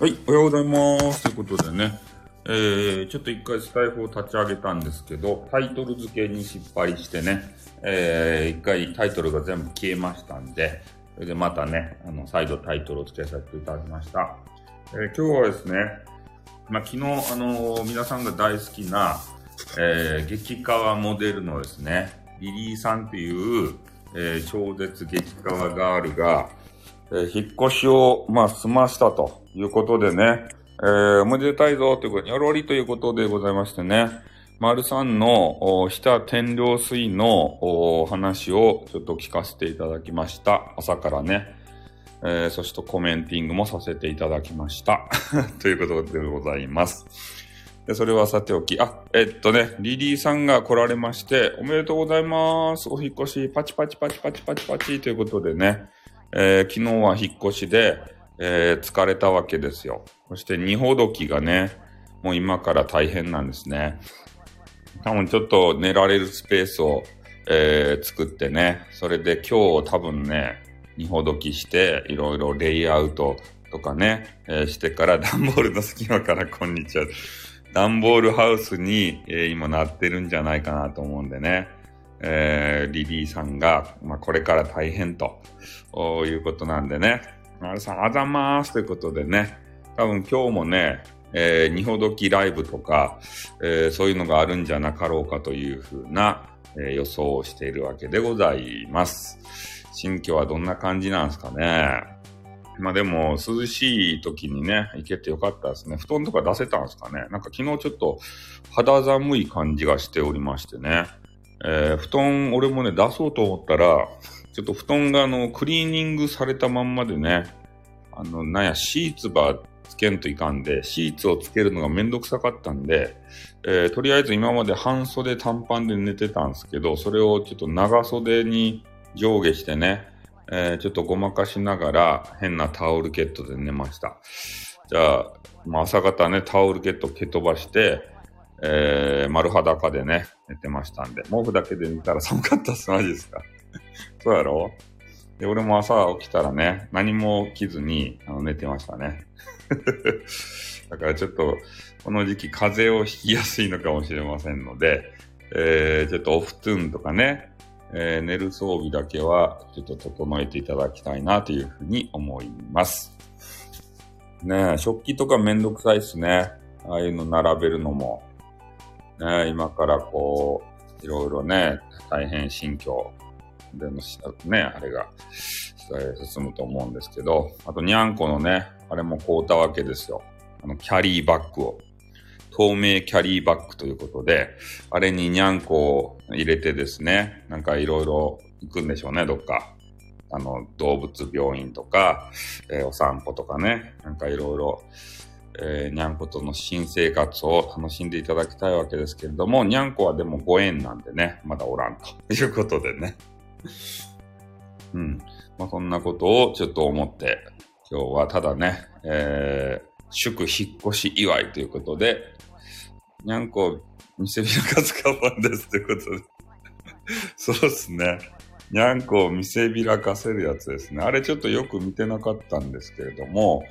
はい、おはようございます。ということでね、えー、ちょっと一回スタイフを立ち上げたんですけど、タイトル付けに失敗してね、えー、一回タイトルが全部消えましたんで、それでまたね、あの、再度タイトルを付けさせていただきました。えー、今日はですね、まあ、昨日、あのー、皆さんが大好きな、えー、激川モデルのですね、リリーさんっていう、えー、超絶激川ガールが、えー、引っ越しを、まあ、済ましたということでね、えー、おめでたいぞということで、よろりということでございましてね、丸さんの下天領水のお話をちょっと聞かせていただきました。朝からね。えー、そしてコメンティングもさせていただきました。ということでございます。で、それはさておき、あ、えっとね、リリーさんが来られまして、おめでとうございます。お引越し、パチパチパチパチパチパチということでね、えー、昨日は引っ越しで、えー、疲れたわけですよ。そして二ほどきがね、もう今から大変なんですね。多分ちょっと寝られるスペースを、えー、作ってね、それで今日多分ね、二ほどきして、いろいろレイアウトとかね、えー、してから 段ボールの隙間からこんにちは。段ボールハウスに、えー、今なってるんじゃないかなと思うんでね。えー、リリーさんが、まあ、これから大変ということなんでね。あるさん、あざまーすということでね。多分今日もね、えー、二ほどきライブとか、えー、そういうのがあるんじゃなかろうかというふうな、えー、予想をしているわけでございます。新居はどんな感じなんですかね。まあでも、涼しい時にね、行けてよかったですね。布団とか出せたんですかね。なんか昨日ちょっと肌寒い感じがしておりましてね。えー、布団、俺もね、出そうと思ったら、ちょっと布団があの、クリーニングされたまんまでね、あの、なんや、シーツばつけんといかんで、シーツをつけるのがめんどくさかったんで、えー、とりあえず今まで半袖短パンで寝てたんですけど、それをちょっと長袖に上下してね、えー、ちょっとごまかしながら変なタオルケットで寝ました。じゃあ、まあ、朝方ね、タオルケット蹴飛ばして、えー、丸裸でね、寝てましたんで、毛布だけで寝たら寒かったっす、マジですか。そうやろ？で、俺も朝起きたらね、何も着ずにあの寝てましたね。だからちょっと、この時期風邪をひきやすいのかもしれませんので、えー、ちょっとお布団とかね、えー、寝る装備だけはちょっと整えていただきたいなというふうに思います。ね食器とかめんどくさいっすね。ああいうの並べるのも。ね今からこう、いろいろね、大変心境での、ね、あれが、進むと思うんですけど、あと、にゃんこのね、あれも買うたわけですよ。あの、キャリーバッグを。透明キャリーバッグということで、あれににゃんこを入れてですね、なんかいろいろ行くんでしょうね、どっか。あの、動物病院とか、えー、お散歩とかね、なんかいろいろ、えー、にゃんことの新生活を楽しんでいただきたいわけですけれども、にゃんこはでもご縁なんでね、まだおらんと いうことでね。うん。まあ、そんなことをちょっと思って、今日はただね、えー、祝引っ越し祝いということで、にゃんこ見せびらかすかばんですってことで。そうっすね。にゃんこを見せびらかせるやつですね。あれちょっとよく見てなかったんですけれども、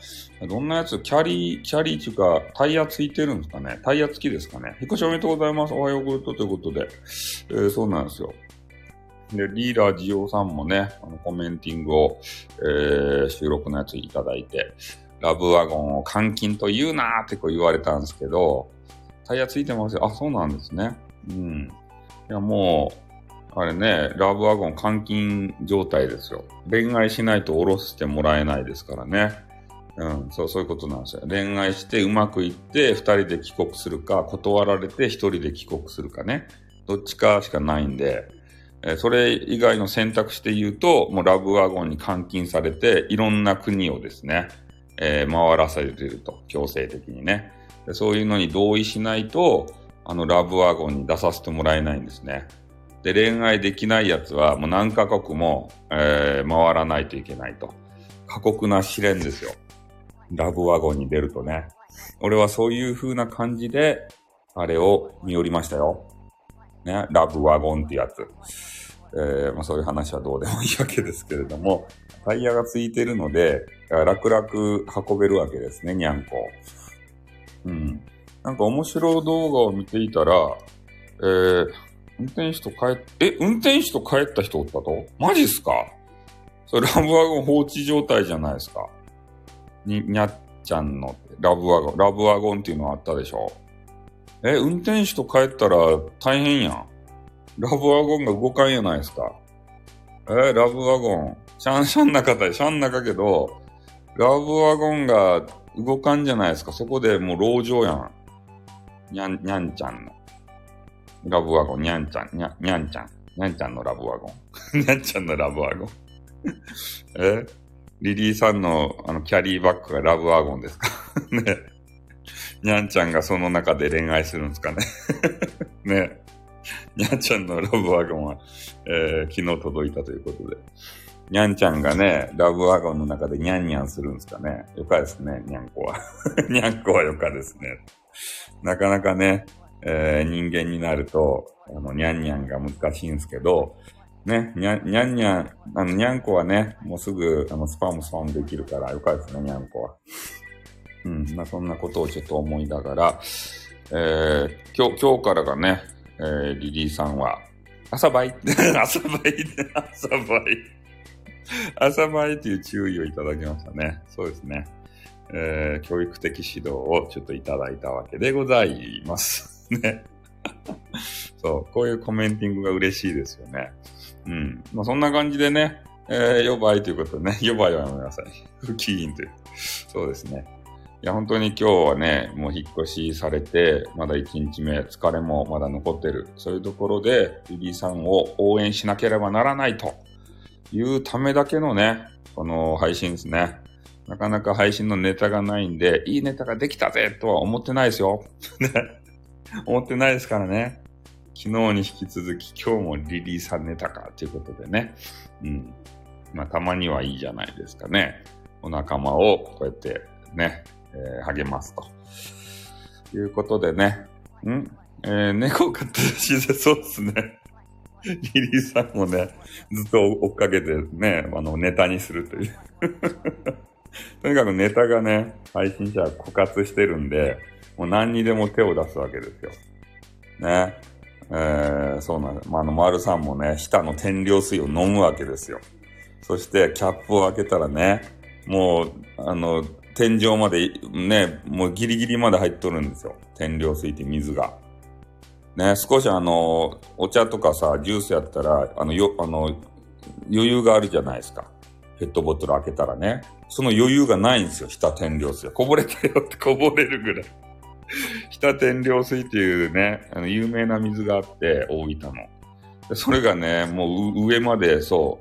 どんなやつ、キャリー、キャリーっていうか、タイヤついてるんですかね？タイヤ付きですかね？引っ越しおめでとうございます。おはようございます。ということで、えー、そうなんですよ。で、リーダージオさんもね、あのコメンティングを、えー、収録のやついただいて、ラブワゴンを監禁と言うなーってこう言われたんですけど、タイヤついてますよ。あ、そうなんですね。うん。いや、もう、あれね、ラブワゴン監禁状態ですよ。恋愛しないと下ろしてもらえないですからね。うん、そう、そういうことなんですよ。恋愛してうまくいって、二人で帰国するか、断られて一人で帰国するかね。どっちかしかないんで、えそれ以外の選択肢で言うと、もうラブワゴンに監禁されて、いろんな国をですね、えー、回らされていると、強制的にね。そういうのに同意しないと、あの、ラブワゴンに出させてもらえないんですね。で、恋愛できないやつは、もう何カ国も、えー、回らないといけないと。過酷な試練ですよ。ラブワゴンに出るとね。俺はそういう風な感じで、あれを見寄りましたよ。ね、ラブワゴンってやつ。えー、まあ、そういう話はどうでもいいわけですけれども、タイヤがついてるので、楽々運べるわけですね、にゃんこ。うん。なんか面白い動画を見ていたら、えー、運転手と帰っ、え、運転手と帰った人おったと？マジっすか？それラブワゴン放置状態じゃないですか？に、にゃっちゃんのラブワゴン、ラブワゴンっていうのあったでしょ？え、運転手と帰ったら大変やん。ラブワゴンが動かんやないですか？えー、ラブワゴン。シャンシャン中だよ。シャン中けど、ラブワゴンが動かんじゃないですか？そこでもう籠城やん。にゃん、にゃんちゃんの。ラブワゴン、にゃんちゃん、にゃ、にゃんちゃん。にゃんちゃんのラブワゴン。にゃんちゃんのラブワゴン。え？リリーさんのあのキャリーバッグがラブワゴンですか？ね。にゃんちゃんがその中で恋愛するんですかね？ね。にゃんちゃんのラブワゴンは、えー、昨日届いたということで。にゃんちゃんがね、ラブワゴンの中でにゃんにゃんするんですかね？よかですね、にゃんこは。にゃんこはよかですね。なかなかね、えー、人間になると、あの、にゃんにゃんが難しいんですけど、ね、にゃん、にゃんにゃん、あの、にゃんこはね、もうすぐ、あの、スパムスパムできるから、よかですね、にゃんこは。うん、まあ、そんなことをちょっと思いながら、えー、今日、今日からがね、えー、リリーさんは、朝バイ 朝バイ朝バイ朝バイっていう注意をいただきましたね。そうですね。えー、教育的指導をちょっといただいたわけでございます。ね。そう、こういうコメンティングが嬉しいですよね。うん。まあ、そんな感じでね、えー、予売ということでね、予売はやめなさい。不起因という。そうですね。いや、本当に今日はね、もう引っ越しされて、まだ1日目、疲れもまだ残ってる。そういうところで、リリーさんを応援しなければならないというためだけのね、この配信ですね。なかなか配信のネタがないんで、いいネタができたぜとは思ってないですよ。ね。思ってないですからね。昨日に引き続き今日もリリーさんネタかということでね。うん。まあたまにはいいじゃないですかね。お仲間をこうやってね、えー、励ますと。いうことでね。んえー、猫を飼ってるしでそうっすね。リリーさんもね、ずっと追っかけてね、あの、ネタにするという とにかくネタがね、配信者は枯渇してるんで、もう何にでも手を出すわけですよ。ね。えー、そうなんです。まあ、あの、丸さんもね、下の天領水を飲むわけですよ。そして、キャップを開けたらね、もう、あの、天井まで、ね、もうギリギリまで入っとるんですよ。天領水って水が。ね、少しあの、お茶とかさ、ジュースやったら、あの、よ、あの、余裕があるじゃないですか。ペットボトル開けたらね。その余裕がないんですよ、下天領水。こぼれたよってこぼれるぐらい。下天領水っていうね、あの有名な水があって、大分の。それがね、もう上まで、そ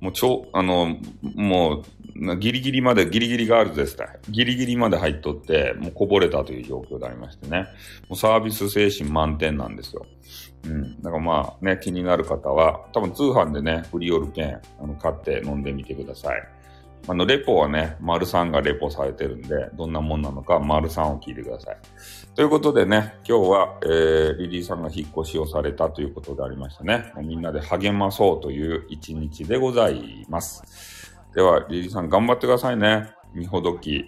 う、もうちょ、あの、もう、ギリギリまで、ギリギリガールズですね。ギリギリまで入っとって、もうこぼれたという状況でありましてね。もうサービス精神満点なんですよ。うん。だからまあね、気になる方は、多分通販でね、フリオルペン、あの、買って飲んでみてください。あの、レポはね、丸さんがレポされてるんで、どんなもんなのか、丸さんを聞いてください。ということでね、今日は、えー、リリーさんが引っ越しをされたということでありましたね。みんなで励まそうという一日でございます。では、リリーさん頑張ってくださいね。みほどき。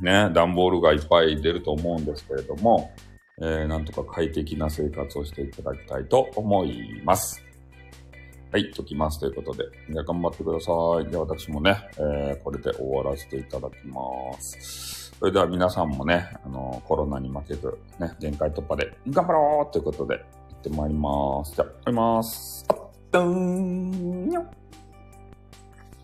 ね、段ボールがいっぱい出ると思うんですけれども、えー、なんとか快適な生活をしていただきたいと思います。はい、解きますということで。じゃあ頑張ってください。では私もね、えー、これで終わらせていただきます。それでは皆さんもね、あの、コロナに負けず、ね、限界突破で頑張ろうということで、行ってまいります。じゃあ、終わります。あっ、どーんよっ